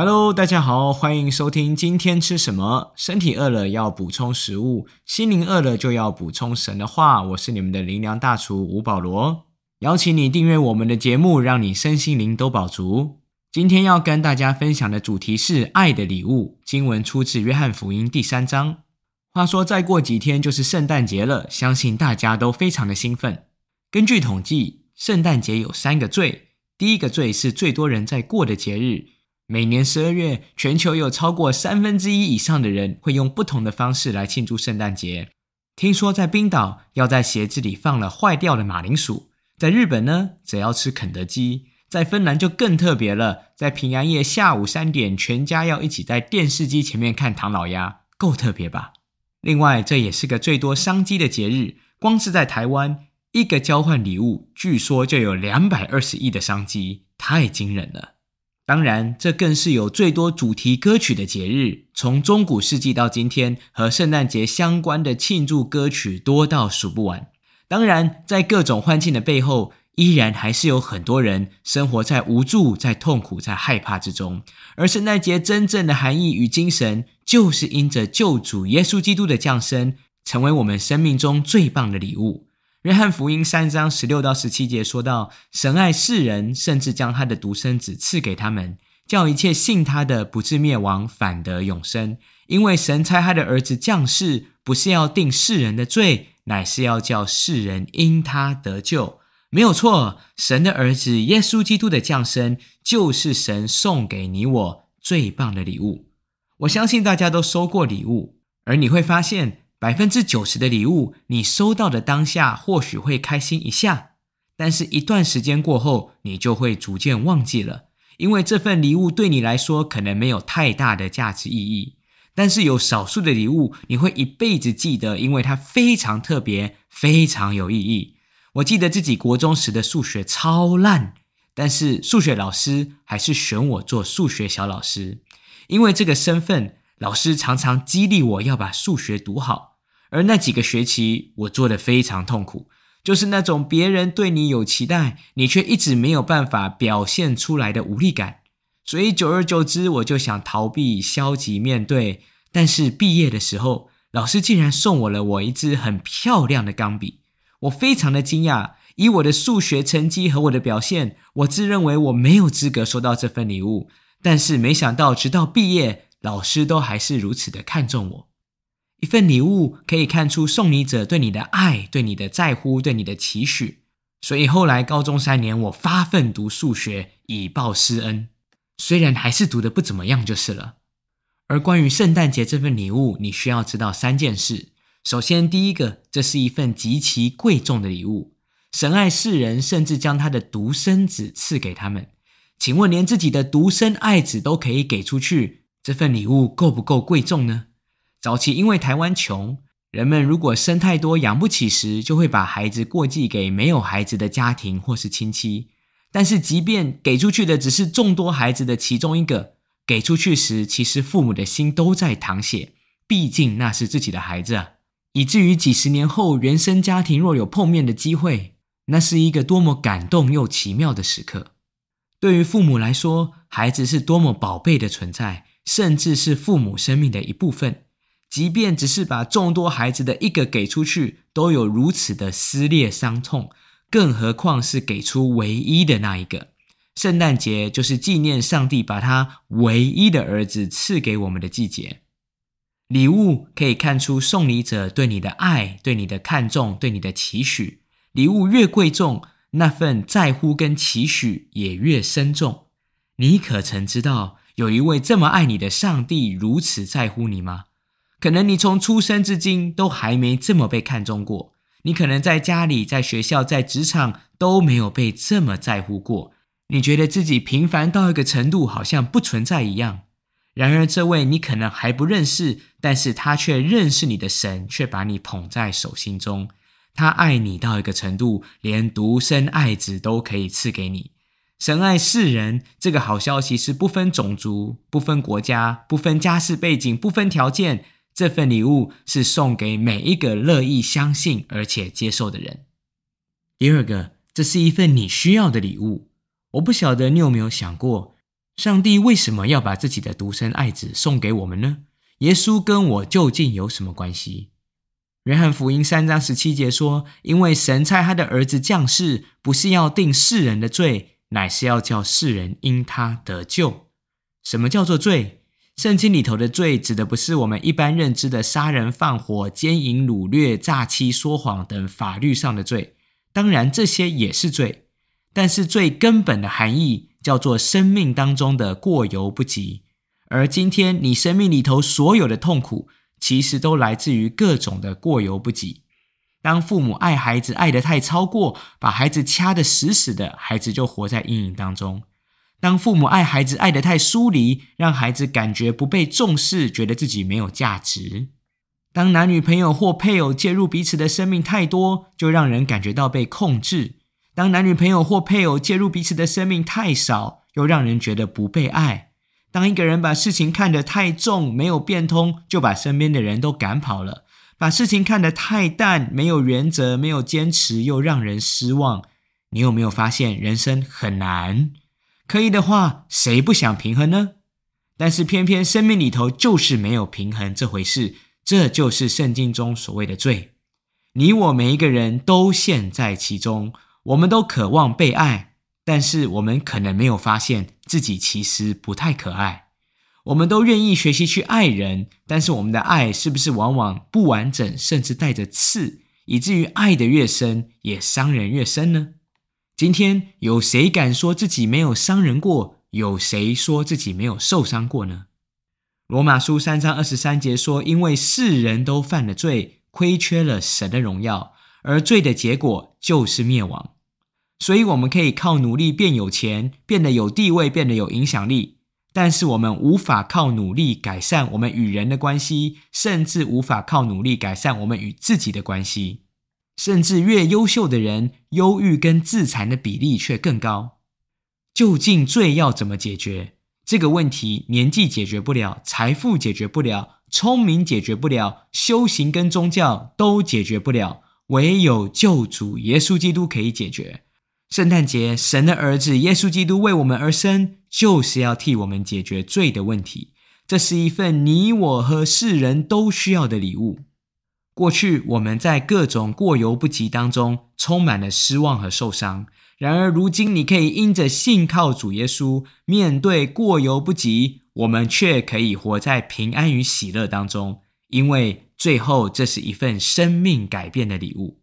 Hello，大家好，欢迎收听今天吃什么。身体饿了要补充食物，心灵饿了就要补充神的话。我是你们的灵粮大厨吴保罗，邀请你订阅我们的节目，让你身心灵都饱足。今天要跟大家分享的主题是爱的礼物。经文出自约翰福音第三章。话说再过几天就是圣诞节了，相信大家都非常的兴奋。根据统计，圣诞节有三个最，第一个最是最多人在过的节日。每年十二月，全球有超过三分之一以上的人会用不同的方式来庆祝圣诞节。听说在冰岛要在鞋子里放了坏掉的马铃薯，在日本呢则要吃肯德基，在芬兰就更特别了，在平安夜下午三点，全家要一起在电视机前面看唐老鸭，够特别吧？另外，这也是个最多商机的节日，光是在台湾，一个交换礼物，据说就有两百二十亿的商机，太惊人了。当然，这更是有最多主题歌曲的节日。从中古世纪到今天，和圣诞节相关的庆祝歌曲多到数不完。当然，在各种欢庆的背后，依然还是有很多人生活在无助、在痛苦、在害怕之中。而圣诞节真正的含义与精神，就是因着救主耶稣基督的降生，成为我们生命中最棒的礼物。约翰福音三章十六到十七节说到：“神爱世人，甚至将他的独生子赐给他们，叫一切信他的不至灭亡，反得永生。因为神差他的儿子降世，不是要定世人的罪，乃是要叫世人因他得救。没有错，神的儿子耶稣基督的降生，就是神送给你我最棒的礼物。我相信大家都收过礼物，而你会发现。”百分之九十的礼物，你收到的当下或许会开心一下，但是一段时间过后，你就会逐渐忘记了，因为这份礼物对你来说可能没有太大的价值意义。但是有少数的礼物，你会一辈子记得，因为它非常特别，非常有意义。我记得自己国中时的数学超烂，但是数学老师还是选我做数学小老师，因为这个身份。老师常常激励我要把数学读好，而那几个学期我做的非常痛苦，就是那种别人对你有期待，你却一直没有办法表现出来的无力感。所以久而久之，我就想逃避、消极面对。但是毕业的时候，老师竟然送我了我一支很漂亮的钢笔，我非常的惊讶。以我的数学成绩和我的表现，我自认为我没有资格收到这份礼物。但是没想到，直到毕业。老师都还是如此的看重我。一份礼物可以看出送礼者对你的爱、对你的在乎、对你的期许。所以后来高中三年，我发奋读数学以报师恩，虽然还是读的不怎么样就是了。而关于圣诞节这份礼物，你需要知道三件事。首先，第一个，这是一份极其贵重的礼物。神爱世人，甚至将他的独生子赐给他们。请问，连自己的独生爱子都可以给出去？这份礼物够不够贵重呢？早期因为台湾穷，人们如果生太多养不起时，就会把孩子过继给没有孩子的家庭或是亲戚。但是，即便给出去的只是众多孩子的其中一个，给出去时，其实父母的心都在淌血，毕竟那是自己的孩子啊。以至于几十年后，原生家庭若有碰面的机会，那是一个多么感动又奇妙的时刻。对于父母来说，孩子是多么宝贝的存在。甚至是父母生命的一部分，即便只是把众多孩子的一个给出去，都有如此的撕裂伤痛，更何况是给出唯一的那一个。圣诞节就是纪念上帝把他唯一的儿子赐给我们的季节。礼物可以看出送礼者对你的爱、对你的看重、对你的期许。礼物越贵重，那份在乎跟期许也越深重。你可曾知道？有一位这么爱你的上帝如此在乎你吗？可能你从出生至今都还没这么被看重过。你可能在家里、在学校、在职场都没有被这么在乎过。你觉得自己平凡到一个程度，好像不存在一样。然而，这位你可能还不认识，但是他却认识你的神，却把你捧在手心中。他爱你到一个程度，连独生爱子都可以赐给你。神爱世人，这个好消息是不分种族、不分国家、不分家世背景、不分条件。这份礼物是送给每一个乐意相信而且接受的人。第二个，这是一份你需要的礼物。我不晓得你有没有想过，上帝为什么要把自己的独生爱子送给我们呢？耶稣跟我究竟有什么关系？约翰福音三章十七节说：“因为神差他的儿子降世，不是要定世人的罪，乃是要叫世人因他得救。”什么叫做罪？圣经里头的罪，指的不是我们一般认知的杀人放火、奸淫掳掠、诈欺说谎等法律上的罪。当然，这些也是罪，但是最根本的含义叫做生命当中的过犹不及。而今天你生命里头所有的痛苦，其实都来自于各种的过犹不及。当父母爱孩子爱得太超过，把孩子掐得死死的，孩子就活在阴影当中。当父母爱孩子爱得太疏离，让孩子感觉不被重视，觉得自己没有价值；当男女朋友或配偶介入彼此的生命太多，就让人感觉到被控制；当男女朋友或配偶介入彼此的生命太少，又让人觉得不被爱；当一个人把事情看得太重，没有变通，就把身边的人都赶跑了；把事情看得太淡，没有原则，没有坚持，又让人失望。你有没有发现，人生很难？可以的话，谁不想平衡呢？但是偏偏生命里头就是没有平衡这回事，这就是圣经中所谓的罪。你我每一个人都陷在其中，我们都渴望被爱，但是我们可能没有发现自己其实不太可爱。我们都愿意学习去爱人，但是我们的爱是不是往往不完整，甚至带着刺，以至于爱的越深，也伤人越深呢？今天有谁敢说自己没有伤人过？有谁说自己没有受伤过呢？罗马书三章二十三节说：“因为世人都犯了罪，亏缺了神的荣耀，而罪的结果就是灭亡。”所以我们可以靠努力变有钱，变得有地位，变得有影响力，但是我们无法靠努力改善我们与人的关系，甚至无法靠努力改善我们与自己的关系。甚至越优秀的人，忧郁跟自残的比例却更高。究竟罪要怎么解决这个问题？年纪解决不了，财富解决不了，聪明解决不了，修行跟宗教都解决不了，唯有救主耶稣基督可以解决。圣诞节，神的儿子耶稣基督为我们而生，就是要替我们解决罪的问题。这是一份你我和世人都需要的礼物。过去我们在各种过犹不及当中充满了失望和受伤，然而如今你可以因着信靠主耶稣，面对过犹不及，我们却可以活在平安与喜乐当中，因为最后这是一份生命改变的礼物。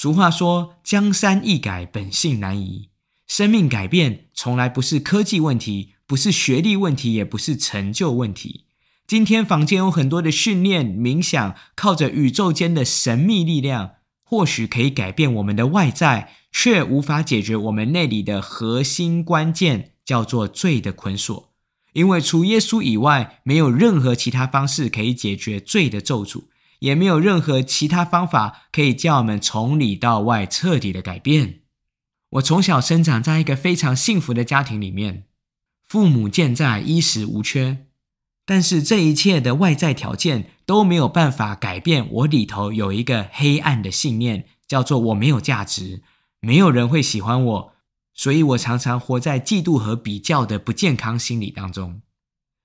俗话说：“江山易改，本性难移。”生命改变从来不是科技问题，不是学历问题，也不是成就问题。今天坊间有很多的训练、冥想，靠着宇宙间的神秘力量，或许可以改变我们的外在，却无法解决我们内里的核心关键，叫做罪的捆锁。因为除耶稣以外，没有任何其他方式可以解决罪的咒诅，也没有任何其他方法可以叫我们从里到外彻底的改变。我从小生长在一个非常幸福的家庭里面，父母健在，衣食无缺。但是这一切的外在条件都没有办法改变我里头有一个黑暗的信念，叫做我没有价值，没有人会喜欢我，所以我常常活在嫉妒和比较的不健康心理当中。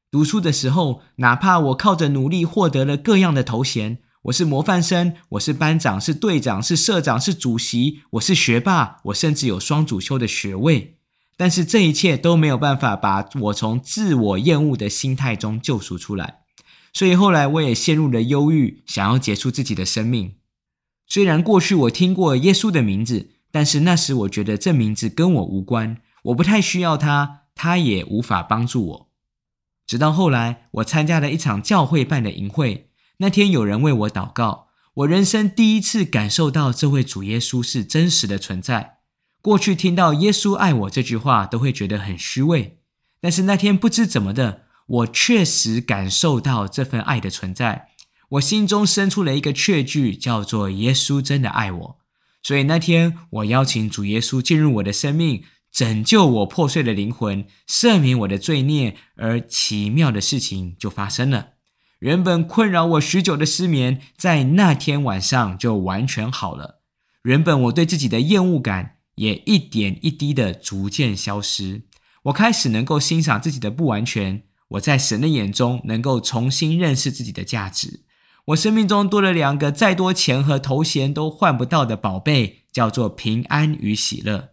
读书的时候，哪怕我靠着努力获得了各样的头衔，我是模范生，我是班长，是队长，是社长，是主席，我是学霸，我甚至有双主修的学位。但是这一切都没有办法把我从自我厌恶的心态中救赎出来，所以后来我也陷入了忧郁，想要结束自己的生命。虽然过去我听过耶稣的名字，但是那时我觉得这名字跟我无关，我不太需要他，他也无法帮助我。直到后来，我参加了一场教会办的营会，那天有人为我祷告，我人生第一次感受到这位主耶稣是真实的存在。过去听到耶稣爱我这句话，都会觉得很虚伪。但是那天不知怎么的，我确实感受到这份爱的存在。我心中生出了一个确据，叫做耶稣真的爱我。所以那天我邀请主耶稣进入我的生命，拯救我破碎的灵魂，赦免我的罪孽，而奇妙的事情就发生了。原本困扰我许久的失眠，在那天晚上就完全好了。原本我对自己的厌恶感。也一点一滴的逐渐消失。我开始能够欣赏自己的不完全。我在神的眼中能够重新认识自己的价值。我生命中多了两个再多钱和头衔都换不到的宝贝，叫做平安与喜乐。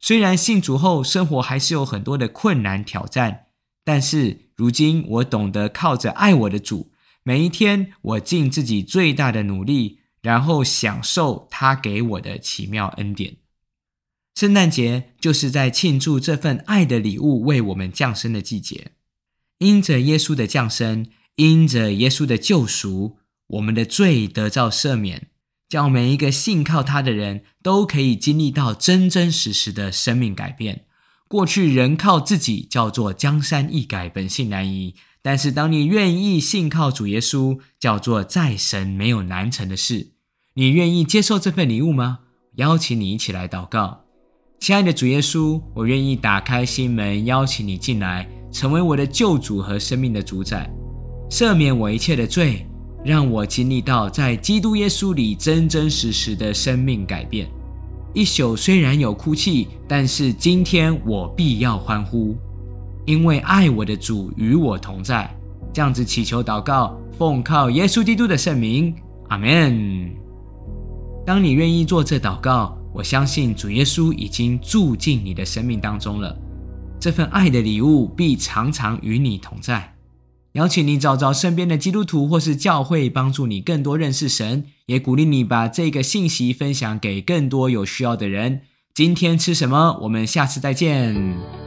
虽然信主后生活还是有很多的困难挑战，但是如今我懂得靠着爱我的主，每一天我尽自己最大的努力，然后享受他给我的奇妙恩典。圣诞节就是在庆祝这份爱的礼物为我们降生的季节。因着耶稣的降生，因着耶稣的救赎，我们的罪得到赦免，叫每一个信靠他的人都可以经历到真真实实的生命改变。过去人靠自己叫做江山易改，本性难移；但是当你愿意信靠主耶稣，叫做在神没有难成的事。你愿意接受这份礼物吗？邀请你一起来祷告，亲爱的主耶稣，我愿意打开心门，邀请你进来。成为我的救主和生命的主宰，赦免我一切的罪，让我经历到在基督耶稣里真真实实的生命改变。一宿虽然有哭泣，但是今天我必要欢呼，因为爱我的主与我同在。这样子祈求祷告，奉靠耶稣基督的圣名，阿门。当你愿意做这祷告，我相信主耶稣已经住进你的生命当中了。这份爱的礼物必常常与你同在。邀请你找找身边的基督徒或是教会，帮助你更多认识神，也鼓励你把这个信息分享给更多有需要的人。今天吃什么？我们下次再见。